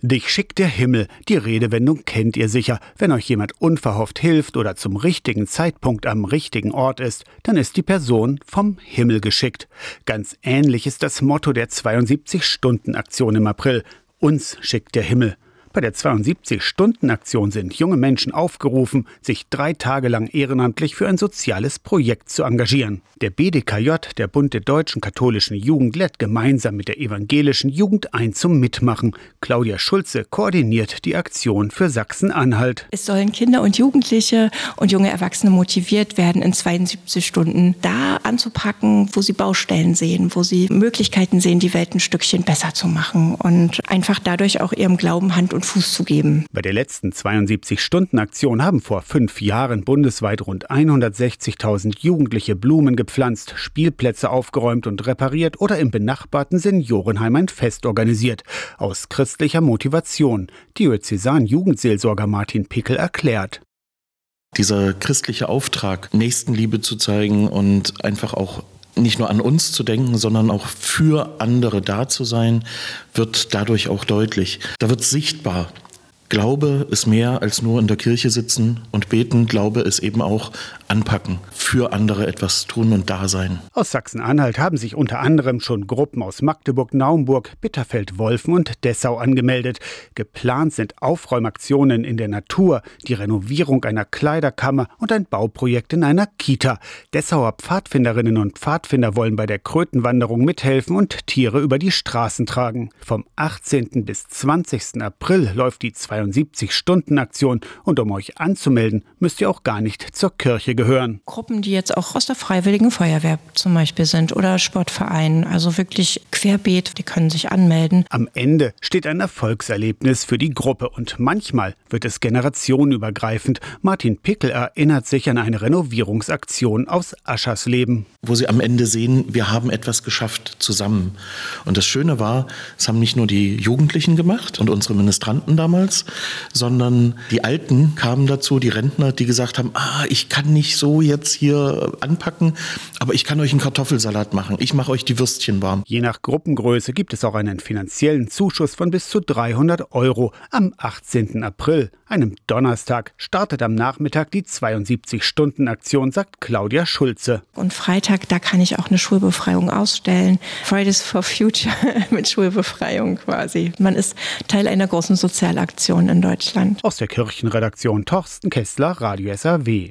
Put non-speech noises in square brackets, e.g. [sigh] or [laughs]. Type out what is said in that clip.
Dich schickt der Himmel. Die Redewendung kennt ihr sicher. Wenn euch jemand unverhofft hilft oder zum richtigen Zeitpunkt am richtigen Ort ist, dann ist die Person vom Himmel geschickt. Ganz ähnlich ist das Motto der 72-Stunden-Aktion im April. Uns schickt der Himmel. Bei der 72-Stunden-Aktion sind junge Menschen aufgerufen, sich drei Tage lang ehrenamtlich für ein soziales Projekt zu engagieren. Der BDKJ, der Bund der deutschen katholischen Jugend, lädt gemeinsam mit der evangelischen Jugend ein zum Mitmachen. Claudia Schulze koordiniert die Aktion für Sachsen-Anhalt. Es sollen Kinder und Jugendliche und junge Erwachsene motiviert werden, in 72 Stunden da anzupacken, wo sie Baustellen sehen, wo sie Möglichkeiten sehen, die Welt ein Stückchen besser zu machen und einfach dadurch auch ihrem Glauben Hand und Fuß zu geben. Bei der letzten 72-Stunden-Aktion haben vor fünf Jahren bundesweit rund 160.000 Jugendliche Blumen gepflanzt, Spielplätze aufgeräumt und repariert oder im benachbarten Seniorenheim ein Fest organisiert. Aus christlicher Motivation. Diözesan-Jugendseelsorger Martin Pickel erklärt. Dieser christliche Auftrag, Nächstenliebe zu zeigen und einfach auch nicht nur an uns zu denken, sondern auch für andere da zu sein, wird dadurch auch deutlich. Da wird sichtbar, Glaube ist mehr als nur in der Kirche sitzen und beten. Glaube ist eben auch anpacken, für andere etwas tun und da sein. Aus Sachsen-Anhalt haben sich unter anderem schon Gruppen aus Magdeburg, Naumburg, Bitterfeld, Wolfen und Dessau angemeldet. Geplant sind Aufräumaktionen in der Natur, die Renovierung einer Kleiderkammer und ein Bauprojekt in einer Kita. Dessauer Pfadfinderinnen und Pfadfinder wollen bei der Krötenwanderung mithelfen und Tiere über die Straßen tragen. Vom 18. bis 20. April läuft die 2 72-Stunden-Aktion und um euch anzumelden, müsst ihr auch gar nicht zur Kirche gehören. Gruppen, die jetzt auch aus der Freiwilligen Feuerwehr zum Beispiel sind oder Sportvereinen, also wirklich querbeet, die können sich anmelden. Am Ende steht ein Erfolgserlebnis für die Gruppe und manchmal wird es generationenübergreifend. Martin Pickel erinnert sich an eine Renovierungsaktion aus Aschersleben. Wo sie am Ende sehen, wir haben etwas geschafft zusammen. Und das Schöne war, es haben nicht nur die Jugendlichen gemacht und unsere Ministranten damals, sondern die Alten kamen dazu, die Rentner, die gesagt haben, ah, ich kann nicht so jetzt hier anpacken, aber ich kann euch einen Kartoffelsalat machen. Ich mache euch die Würstchen warm. Je nach Gruppengröße gibt es auch einen finanziellen Zuschuss von bis zu 300 Euro. Am 18. April, einem Donnerstag, startet am Nachmittag die 72-Stunden-Aktion, sagt Claudia Schulze. Und Freitag, da kann ich auch eine Schulbefreiung ausstellen. Fridays for Future [laughs] mit Schulbefreiung quasi. Man ist Teil einer großen Sozialaktion in Deutschland. Aus der Kirchenredaktion Torsten Kessler, Radio SAW.